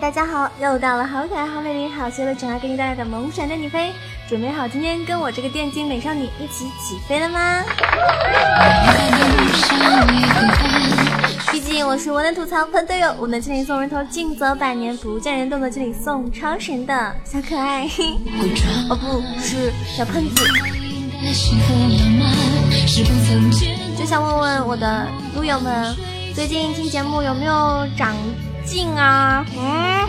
大家好，又到了好可爱、好美丽、好邪的囧儿给你带来的萌闪带你飞，准备好今天跟我这个电竞美少女一起起飞了吗？我是我能吐槽喷队友，我能千里送人头，静则百年，不见人，动作千里送超神的小可爱。哦，不是小喷子。就想问问我的撸友们，最近听节目有没有长？进啊，嗯，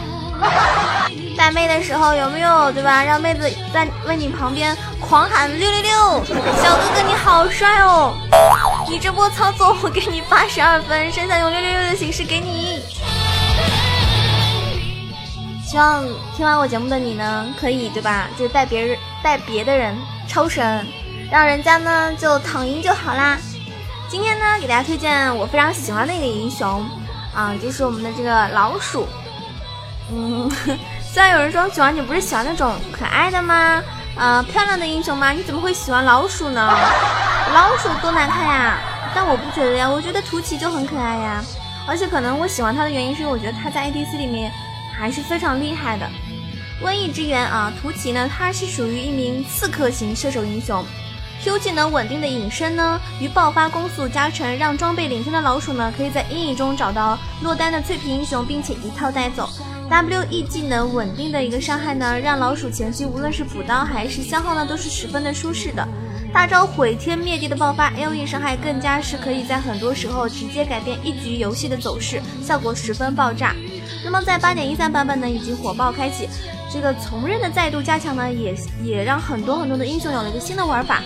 带妹的时候有没有对吧？让妹子在为你旁边狂喊六六六，小哥哥你好帅哦！你这波操作我给你八十二分，剩下用六六六的形式给你。希望听完我节目的你呢，可以对吧？就是带别人带别的人超神，让人家呢就躺赢就好啦。今天呢，给大家推荐我非常喜欢的一个英雄。啊，就是我们的这个老鼠。嗯，虽然有人说喜欢你不是喜欢那种可爱的吗？呃，漂亮的英雄吗？你怎么会喜欢老鼠呢？老鼠多难看呀！但我不觉得呀，我觉得图奇就很可爱呀。而且可能我喜欢他的原因是因为我觉得他在 ADC 里面还是非常厉害的。瘟疫之源啊，图奇呢，他是属于一名刺客型射手英雄。Q 技能稳定的隐身呢，与爆发攻速加成，让装备领先的老鼠呢，可以在阴影中找到落单的脆皮英雄，并且一套带走。W E 技能稳定的一个伤害呢，让老鼠前期无论是补刀还是消耗呢，都是十分的舒适的。大招毁天灭地的爆发 L E 伤害更加是可以在很多时候直接改变一局游戏的走势，效果十分爆炸。那么在八点一三版本呢，已经火爆开启，这个从刃的再度加强呢，也也让很多很多的英雄有了一个新的玩法。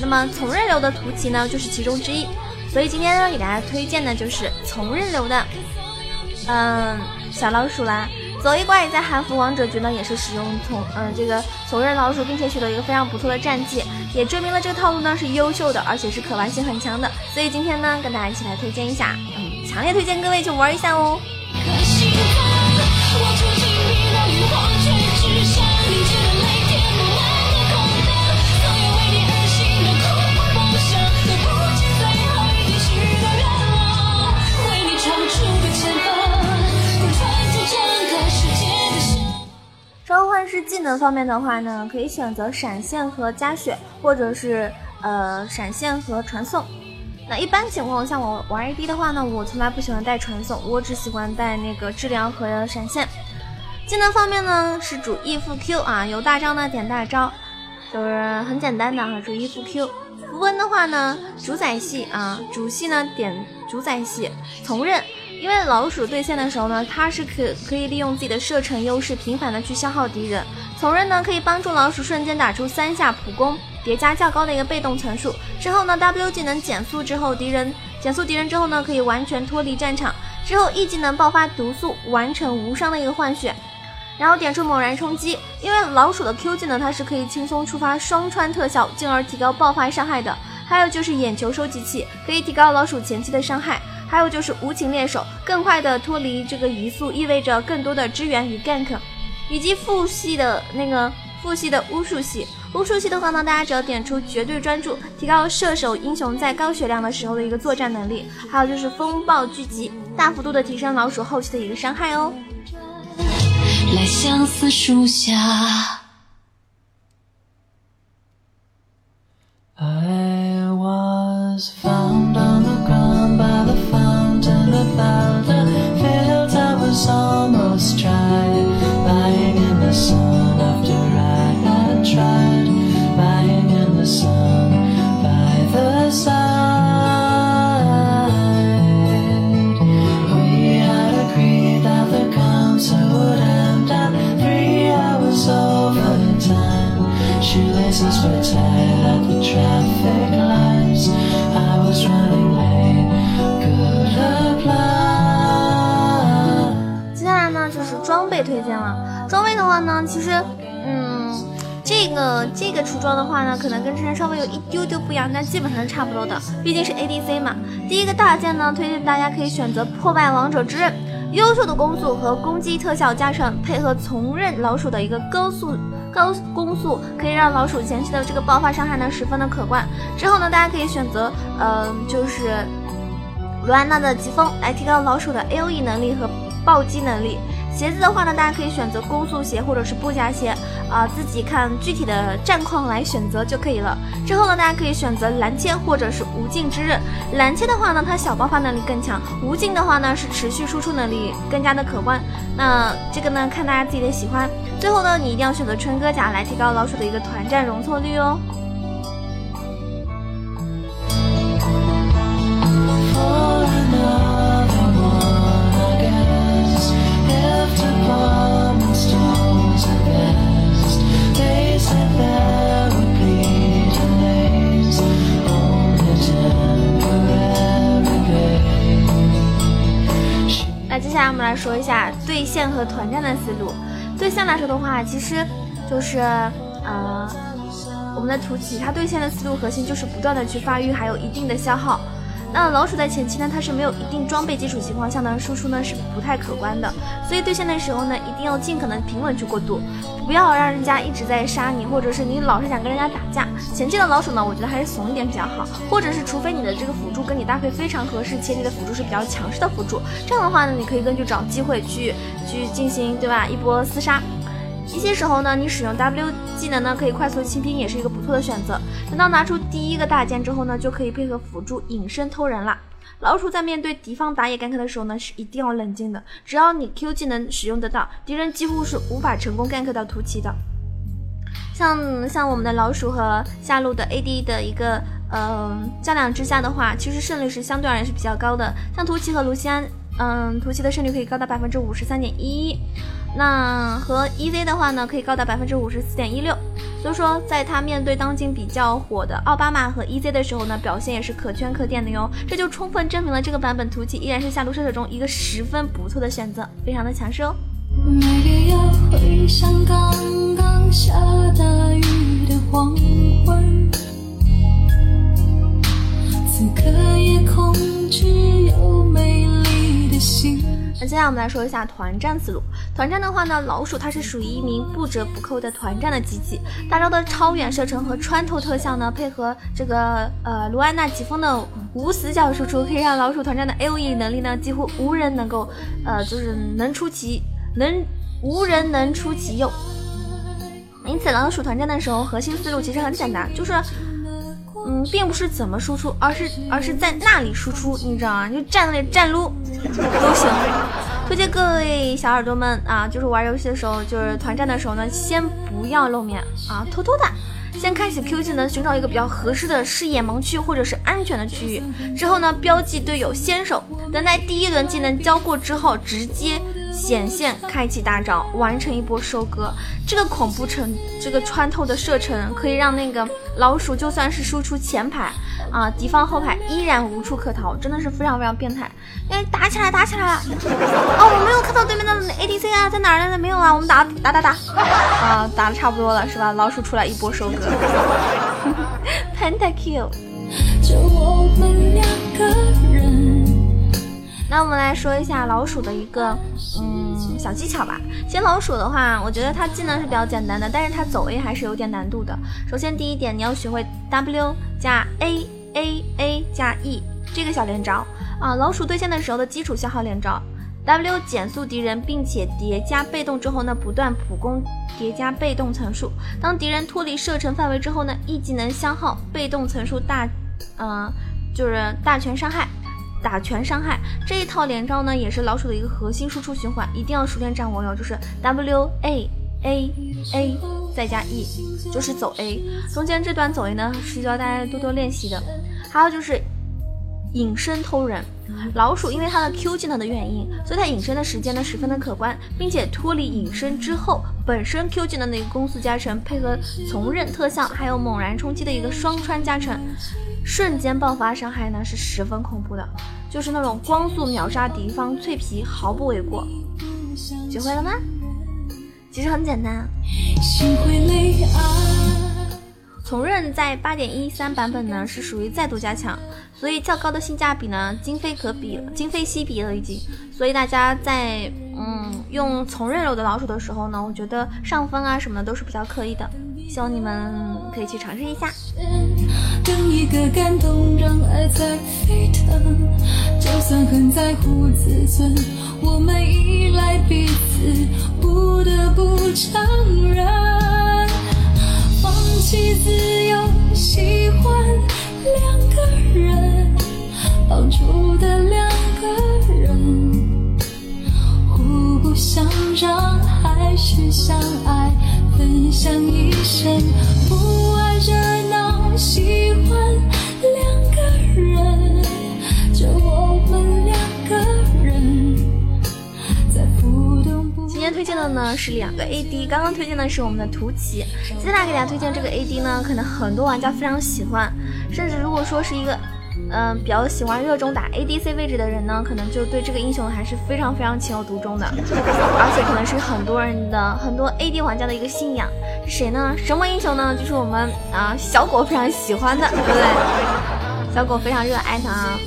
那么从刃流的图奇呢，就是其中之一。所以今天呢，给大家推荐的就是从刃流的，嗯，小老鼠啦。走一怪在韩服王者局呢，也是使用从嗯这个从任老鼠，并且取得一个非常不错的战绩，也证明了这个套路呢是优秀的，而且是可玩性很强的。所以今天呢，跟大家一起来推荐一下，嗯，强烈推荐各位去玩一下哦。技能方面的话呢，可以选择闪现和加血，或者是呃闪现和传送。那一般情况下，我玩 AD 的话呢，我从来不喜欢带传送，我只喜欢带那个治疗和闪现。技能方面呢，是主 E 副 Q 啊，有大招呢点大招，就是很简单的哈，主 E 副 Q。符文的话呢，主宰系啊，主系呢点主宰系，从刃。因为老鼠对线的时候呢，它是可可以利用自己的射程优势，频繁的去消耗敌人。从刃呢，可以帮助老鼠瞬间打出三下普攻，叠加较高的一个被动层数。之后呢，W 技能减速之后，敌人减速敌人之后呢，可以完全脱离战场。之后 E 技能爆发毒素，完成无伤的一个换血。然后点出猛然冲击，因为老鼠的 Q 技能它是可以轻松触发双穿特效，进而提高爆发伤害的。还有就是眼球收集器，可以提高老鼠前期的伤害。还有就是无情猎手，更快的脱离这个移速，意味着更多的支援与 gank，以及副系的那个副系的巫术系。巫术系的话呢，大家只要点出绝对专注，提高射手英雄在高血量的时候的一个作战能力。还有就是风暴聚集，大幅度的提升老鼠后期的一个伤害哦。来相思树下。装的话呢，可能跟之前稍微有一丢丢不一样，但基本上是差不多的，毕竟是 ADC 嘛。第一个大件呢，推荐大家可以选择破败王者之刃，优秀的攻速和攻击特效加成，配合从刃老鼠的一个高速高攻速，可以让老鼠前期的这个爆发伤害呢十分的可观。之后呢，大家可以选择，嗯，就是卢安娜的疾风来提高老鼠的 AOE 能力和暴击能力。鞋子的话呢，大家可以选择攻速鞋或者是布甲鞋，啊，自己看具体的战况来选择就可以了。之后呢，大家可以选择蓝切或者是无尽之刃。蓝切的话呢，它小爆发能力更强；无尽的话呢，是持续输出能力更加的可观。那这个呢，看大家自己的喜欢。最后呢，你一定要选择春哥甲来提高老鼠的一个团战容错率哦。下对线和团战的思路。对线来说的话，其实就是，呃，我们的图奇它对线的思路核心就是不断的去发育，还有一定的消耗。那老鼠在前期呢，它是没有一定装备基础情况下呢，输出呢是不太可观的。所以对线的时候呢，一定要尽可能平稳去过渡，不要让人家一直在杀你，或者是你老是想跟人家打架。前期的老鼠呢，我觉得还是怂一点比较好，或者是除非你的这个辅助跟你搭配非常合适，且你的辅助是比较强势的辅助，这样的话呢，你可以根据找机会去去进行，对吧？一波厮杀。一些时候呢，你使用 W 技能呢，可以快速清兵，也是一个不错的选择。等到拿出第一个大剑之后呢，就可以配合辅助隐身偷人了。老鼠在面对敌方打野 gank 的时候呢，是一定要冷静的。只要你 Q 技能使用得到，敌人几乎是无法成功 gank 到图奇的。像像我们的老鼠和下路的 AD 的一个呃较量之下的话，其实胜率是相对而言是比较高的。像图奇和卢锡安，嗯，图奇的胜率可以高达百分之五十三点一。那和 EZ 的话呢，可以高达百分之五十四点一六，所以说在他面对当今比较火的奥巴马和 EZ 的时候呢，表现也是可圈可点的哟。这就充分证明了这个版本图奇依然是下路射手中一个十分不错的选择，非常的强势哦。刚刚下大雨的黄昏，此刻夜空只有美丽。那接下来我们来说一下团战思路。团战的话呢，老鼠它是属于一名不折不扣的团战的机器。大招的超远射程和穿透特效呢，配合这个呃卢安娜疾风的无死角输出，可以让老鼠团战的 A O E 能力呢几乎无人能够呃就是能出其能无人能出其右。因此老鼠团战的时候，核心思路其实很简单，就是。嗯，并不是怎么输出，而是而是在那里输出，你知道吗？就站那里站撸都行。推荐各位小耳朵们啊，就是玩游戏的时候，就是团战的时候呢，先不要露面啊，偷偷的先开启 Q 技能，寻找一个比较合适的视野盲区或者是安全的区域，之后呢，标记队友先手，等待第一轮技能交过之后，直接。显现，开启大招，完成一波收割。这个恐怖程，这个穿透的射程，可以让那个老鼠就算是输出前排啊，敌方后排依然无处可逃，真的是非常非常变态。哎，打起来，打起来了！哦，我没有看到对面的 ADC 啊，在哪呢？没有啊，我们打打打打啊，打的差不多了，是吧？老鼠出来一波收割，Pentakill。就我们两个人。那我们来说一下老鼠的一个嗯小技巧吧。其实老鼠的话，我觉得它技能是比较简单的，但是它走 A 还是有点难度的。首先第一点，你要学会 W 加 A A A 加 E 这个小连招啊。老鼠对线的时候的基础消耗连招，W 减速敌人，并且叠加被动之后呢，不断普攻叠加被动层数。当敌人脱离射程范围之后呢，E 技能消耗被动层数大，嗯，就是大全伤害。打全伤害这一套连招呢，也是老鼠的一个核心输出循环，一定要熟练掌握哟。就是 W A A A 再加 E，就是走 A。中间这段走 A 呢，是需要大家多多练习的。还有就是隐身偷人，老鼠因为它的 Q 技能的原因，所以它隐身的时间呢十分的可观，并且脱离隐身之后，本身 Q 技能的一个攻速加成，配合从刃特效，还有猛然冲击的一个双穿加成。瞬间爆发伤害呢是十分恐怖的，就是那种光速秒杀敌方脆皮毫不为过。学会了吗？其实很简单。从刃在八点一三版本呢是属于再度加强，所以较高的性价比呢今非可比，今非昔比了已经。所以大家在嗯用从刃肉的老鼠的时候呢，我觉得上分啊什么的都是比较可以的，希望你们可以去尝试一下。的感动让爱在沸腾。就算很在乎自尊，我们依赖彼此，不得不承认，放弃自由，喜欢两个人，绑住的两个人，互不相让，还是相爱，分享一生，不爱着你。喜欢两个人，就我们两个人，今天推荐的呢是两个 AD，刚刚推荐的是我们的图奇，接下来给大家推荐这个 AD 呢，可能很多玩家非常喜欢，甚至如果说是一个嗯比较喜欢热衷打 ADC 位置的人呢，可能就对这个英雄还是非常非常情有独钟的，而且可能是很多人的很多 AD 玩家的一个信仰，是谁呢？什么英雄呢？就是我们啊小狗非常喜欢的，对不对？小狗非常热爱他啊，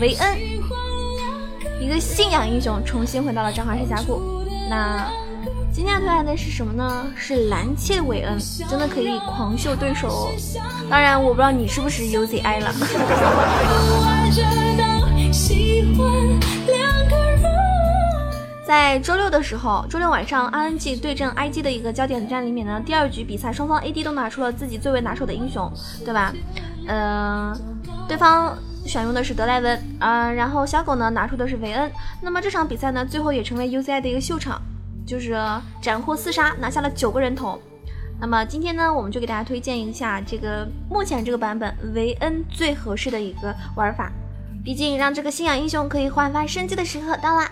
维恩，一个信仰英雄重新回到了召唤师峡谷。那今天要推荐的是什么呢？是蓝切韦恩，真的可以狂秀对手哦。当然，我不知道你是不是 UZI 了。在周六的时候，周六晚上，RNG 对阵 IG 的一个焦点战里面呢，第二局比赛，双方 AD 都拿出了自己最为拿手的英雄，对吧？嗯，对方。选用的是德莱文，啊，然后小狗呢拿出的是维恩。那么这场比赛呢，最后也成为 UZI 的一个秀场，就是斩获四杀，拿下了九个人头。那么今天呢，我们就给大家推荐一下这个目前这个版本维恩最合适的一个玩法。毕竟让这个信仰英雄可以焕发生机的时刻到啦。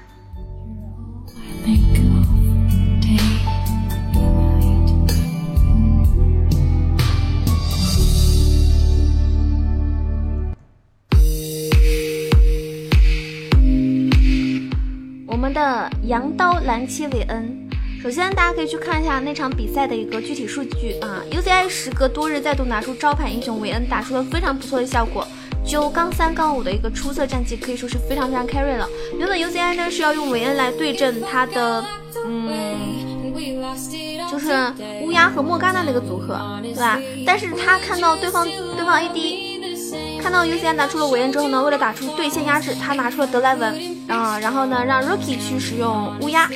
羊刀蓝切韦恩，首先大家可以去看一下那场比赛的一个具体数据啊。UZI 时隔多日再度拿出招牌英雄韦恩，打出了非常不错的效果，九杠三杠五的一个出色战绩，可以说是非常非常 carry 了。原本 UZI 呢是要用韦恩来对阵他的，嗯，就是乌鸦和莫甘娜那个组合，对吧？但是他看到对方对方 AD。看到 UZI 拿出了韦恩之后呢，为了打出对线压制，他拿出了德莱文啊，然后呢让 Rookie 去使用乌鸦，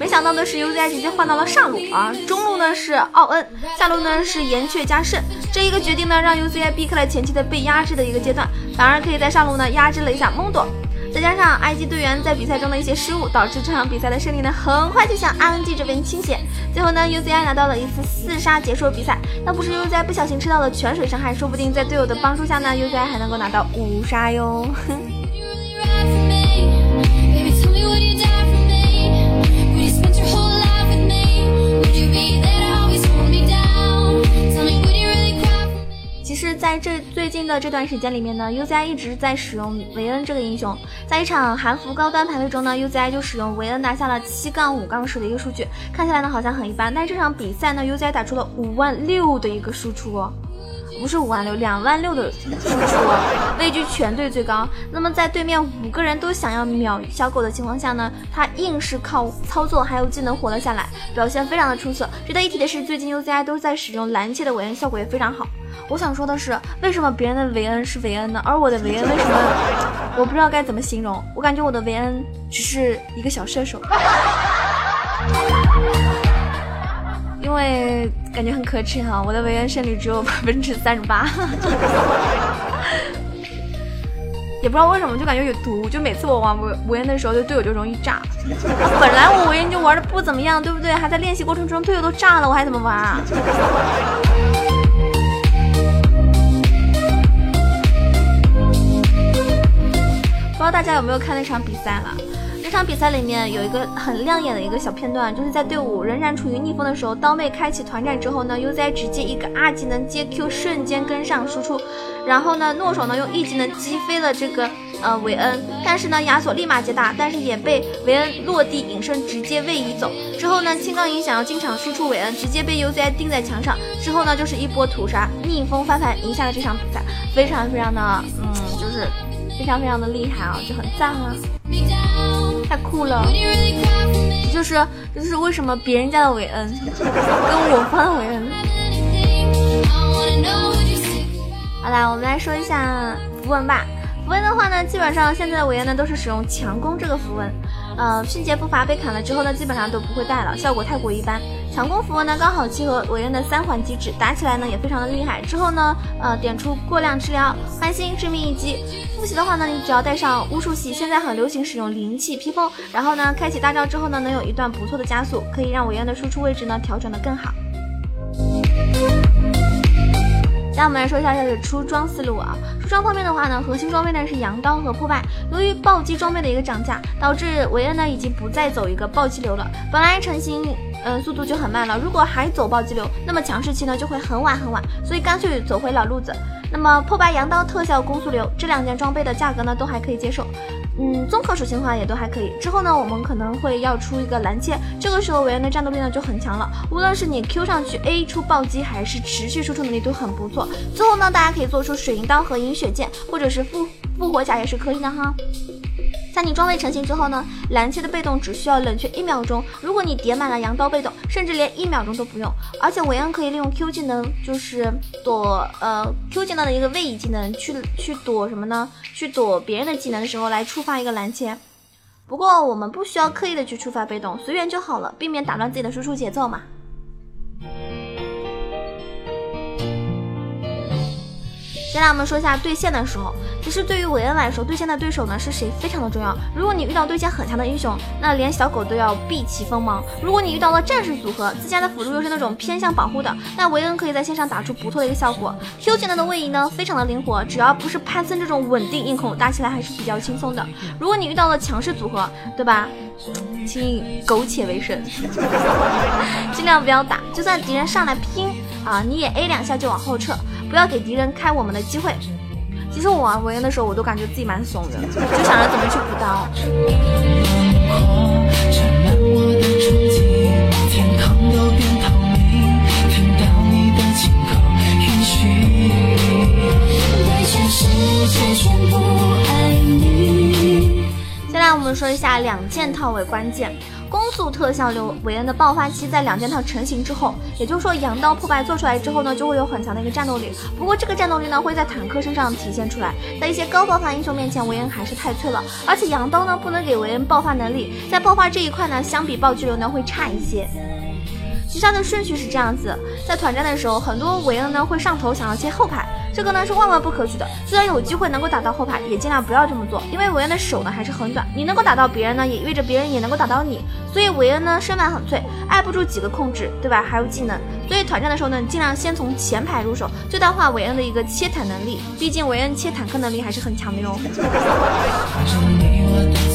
没想到的是 UZI 直接换到了上路啊，中路呢是奥恩，下路呢是岩雀加慎，这一个决定呢让 UZI 避开了前期的被压制的一个阶段，反而可以在上路呢压制了一下蒙多。再加上 IG 队员在比赛中的一些失误，导致这场比赛的胜利呢，很快就向 RNG 这边倾斜。最后呢，UZI 拿到了一次四杀结束比赛。要不是 UZI 不小心吃到了泉水伤害，说不定在队友的帮助下呢，UZI 还能够拿到五杀哟。哼 在这最近的这段时间里面呢，UZI 一直在使用维恩这个英雄。在一场韩服高端排位中呢，UZI 就使用维恩拿下了七杠五杠十的一个数据，看起来呢好像很一般。但是这场比赛呢，UZI 打出了五万六的一个输出哦，不是五万六，两万六的输出，位居全队最高。那么在对面五个人都想要秒小狗的情况下呢，他硬是靠操作还有技能活了下来，表现非常的出色。值得一提的是，最近 UZI 都在使用蓝切的维恩，效果也非常好。我想说的是，为什么别人的维恩是维恩呢？而我的维恩为什么我不知道该怎么形容？我感觉我的维恩只是一个小射手，因为感觉很可耻哈。我的维恩胜率只有 百分之三十八，也不知道为什么，就感觉有毒。就每次我玩维维恩的时候，就队友就容易炸。本来我维恩就玩的不怎么样，对不对？还在练习过程中队友都炸了，我还怎么玩啊？不知道大家有没有看那场比赛了？这场比赛里面有一个很亮眼的一个小片段，就是在队伍仍然处于逆风的时候，刀妹开启团战之后呢，UZI 直接一个二技能接 Q，瞬间跟上输出，然后呢，诺手呢用 E 技能击飞了这个呃韦恩，但是呢亚索立马接大，但是也被韦恩落地隐身直接位移走。之后呢青钢影想要进场输出韦恩，直接被 UZI 钉在墙上。之后呢就是一波屠杀，逆风翻盘赢下了这场比赛，非常非常的嗯就是非常非常的厉害啊，就很赞啊，太酷了。就是就是为什么别人家的韦恩 跟我方的韦恩？好啦，我们来说一下符文吧。符文的话呢，基本上现在的韦恩呢都是使用强攻这个符文。呃，迅捷步伐被砍了之后呢，基本上都不会带了，效果太过一般。强攻符文呢刚好契合韦恩的三环机制，打起来呢也非常的厉害。之后呢，呃，点出过量治疗，欢心致命一击。复习的话呢，你只要带上巫术系，现在很流行使用灵气披风，然后呢，开启大招之后呢，能有一段不错的加速，可以让韦恩的输出位置呢调整的更好。那我们来说一下这个出装思路啊。出装方面的话呢，核心装备呢是羊刀和破败。由于暴击装备的一个涨价，导致维恩呢已经不再走一个暴击流了。本来成型，嗯，速度就很慢了。如果还走暴击流，那么强势期呢就会很晚很晚。所以干脆走回老路子。那么破败羊刀特效攻速流这两件装备的价格呢都还可以接受。嗯，综合属性的话也都还可以。之后呢，我们可能会要出一个蓝切，这个时候韦恩的战斗力呢就很强了。无论是你 Q 上去 A 出暴击，还是持续输出能力都很不错。最后呢，大家可以做出水银刀和饮血剑，或者是复复活甲也是可以的哈。在你装备成型之后呢，蓝切的被动只需要冷却一秒钟。如果你叠满了羊刀被动，甚至连一秒钟都不用。而且韦恩可以利用 Q 技能，就是躲呃 Q 技能的一个位移技能，去去躲什么呢？去躲别人的技能的时候来触发一个蓝切。不过我们不需要刻意的去触发被动，随缘就好了，避免打乱自己的输出节奏嘛。接下来我们说一下对线的时候，其实对于韦恩来说，对线的对手呢是谁非常的重要。如果你遇到对线很强的英雄，那连小狗都要避其锋芒。如果你遇到了战士组合，自家的辅助又是那种偏向保护的，那韦恩可以在线上打出不错的一个效果。Q 技能的位移呢非常的灵活，只要不是潘森这种稳定硬控，打起来还是比较轻松的。如果你遇到了强势组合，对吧？请以苟且为生，尽量不要打，就算敌人上来拼啊，你也 A 两下就往后撤。不要给敌人开我们的机会。其实我玩文言的时候，我都感觉自己蛮怂的，就想着怎么去补刀。现在我们说一下两件套为关键。速特效流韦恩的爆发期在两件套成型之后，也就是说羊刀破败做出来之后呢，就会有很强的一个战斗力。不过这个战斗力呢，会在坦克身上体现出来，在一些高爆发英雄面前，韦恩还是太脆了。而且羊刀呢，不能给韦恩爆发能力，在爆发这一块呢，相比暴击流呢，会差一些。击杀的顺序是这样子，在团战的时候，很多韦恩呢会上头想要切后排。这个呢是万万不可取的，虽然有机会能够打到后排，也尽量不要这么做，因为韦恩的手呢还是很短，你能够打到别人呢，也意味着别人也能够打到你，所以韦恩呢身板很脆，挨不住几个控制，对吧？还有技能，所以团战的时候呢，尽量先从前排入手，最大化韦恩的一个切坦能力，毕竟韦恩切坦克能力还是很强的哟。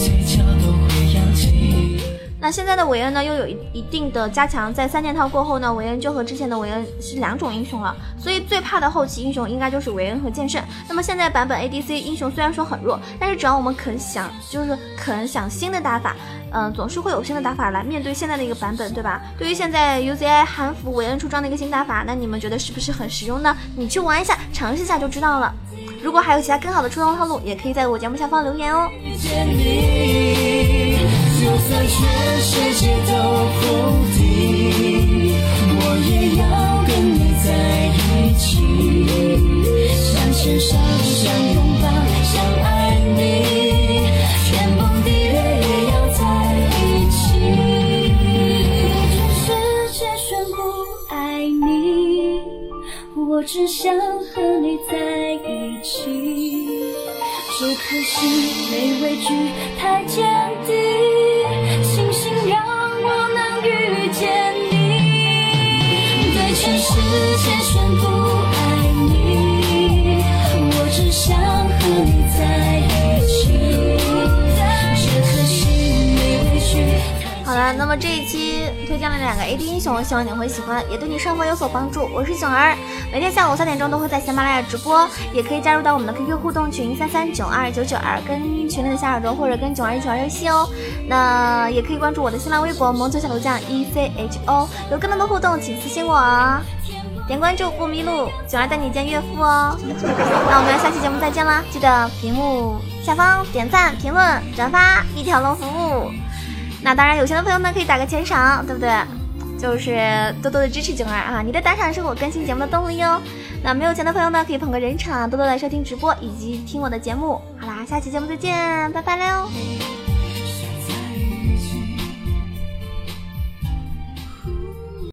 那现在的韦恩呢，又有一一定的加强，在三件套过后呢，韦恩就和之前的韦恩是两种英雄了，所以最怕的后期英雄应该就是韦恩和剑圣。那么现在版本 ADC 英雄虽然说很弱，但是只要我们肯想，就是肯想新的打法，嗯，总是会有新的打法来面对现在的一个版本，对吧？对于现在 UZI 韩服韦恩出装的一个新打法，那你们觉得是不是很实用呢？你去玩一下，尝试一下就知道了。如果还有其他更好的出装套路，也可以在我节目下方留言哦。就算全世界都否定，我也要跟你在一起，想牵手，想拥抱，想爱你，天崩地裂也要在一起。全世界宣布爱你，我只想和你在一起。这颗心没畏惧，太坚定。那么这一期推荐了两个 AD 英雄，希望你会喜欢，也对你生活有所帮助。我是囧儿，每天下午三点钟都会在喜马拉雅直播，也可以加入到我们的 QQ 互动群三三九二九九二，跟群里的小耳朵或者跟囧儿一起玩游戏哦。那也可以关注我的新浪微博萌宠小鹿酱 E C H O，有更多的互动请私信我，点关注不迷路，囧儿带你见岳父哦。那我们下期节目再见啦，记得屏幕下方点赞、评论、转发，一条龙服务。那当然，有钱的朋友们，可以打个钱赏，对不对？就是多多的支持囧儿啊！你的打赏是我更新节目的动力哟。那没有钱的朋友呢，可以捧个人场，多多来收听直播以及听我的节目。好啦，下期节目再见，拜拜了哟。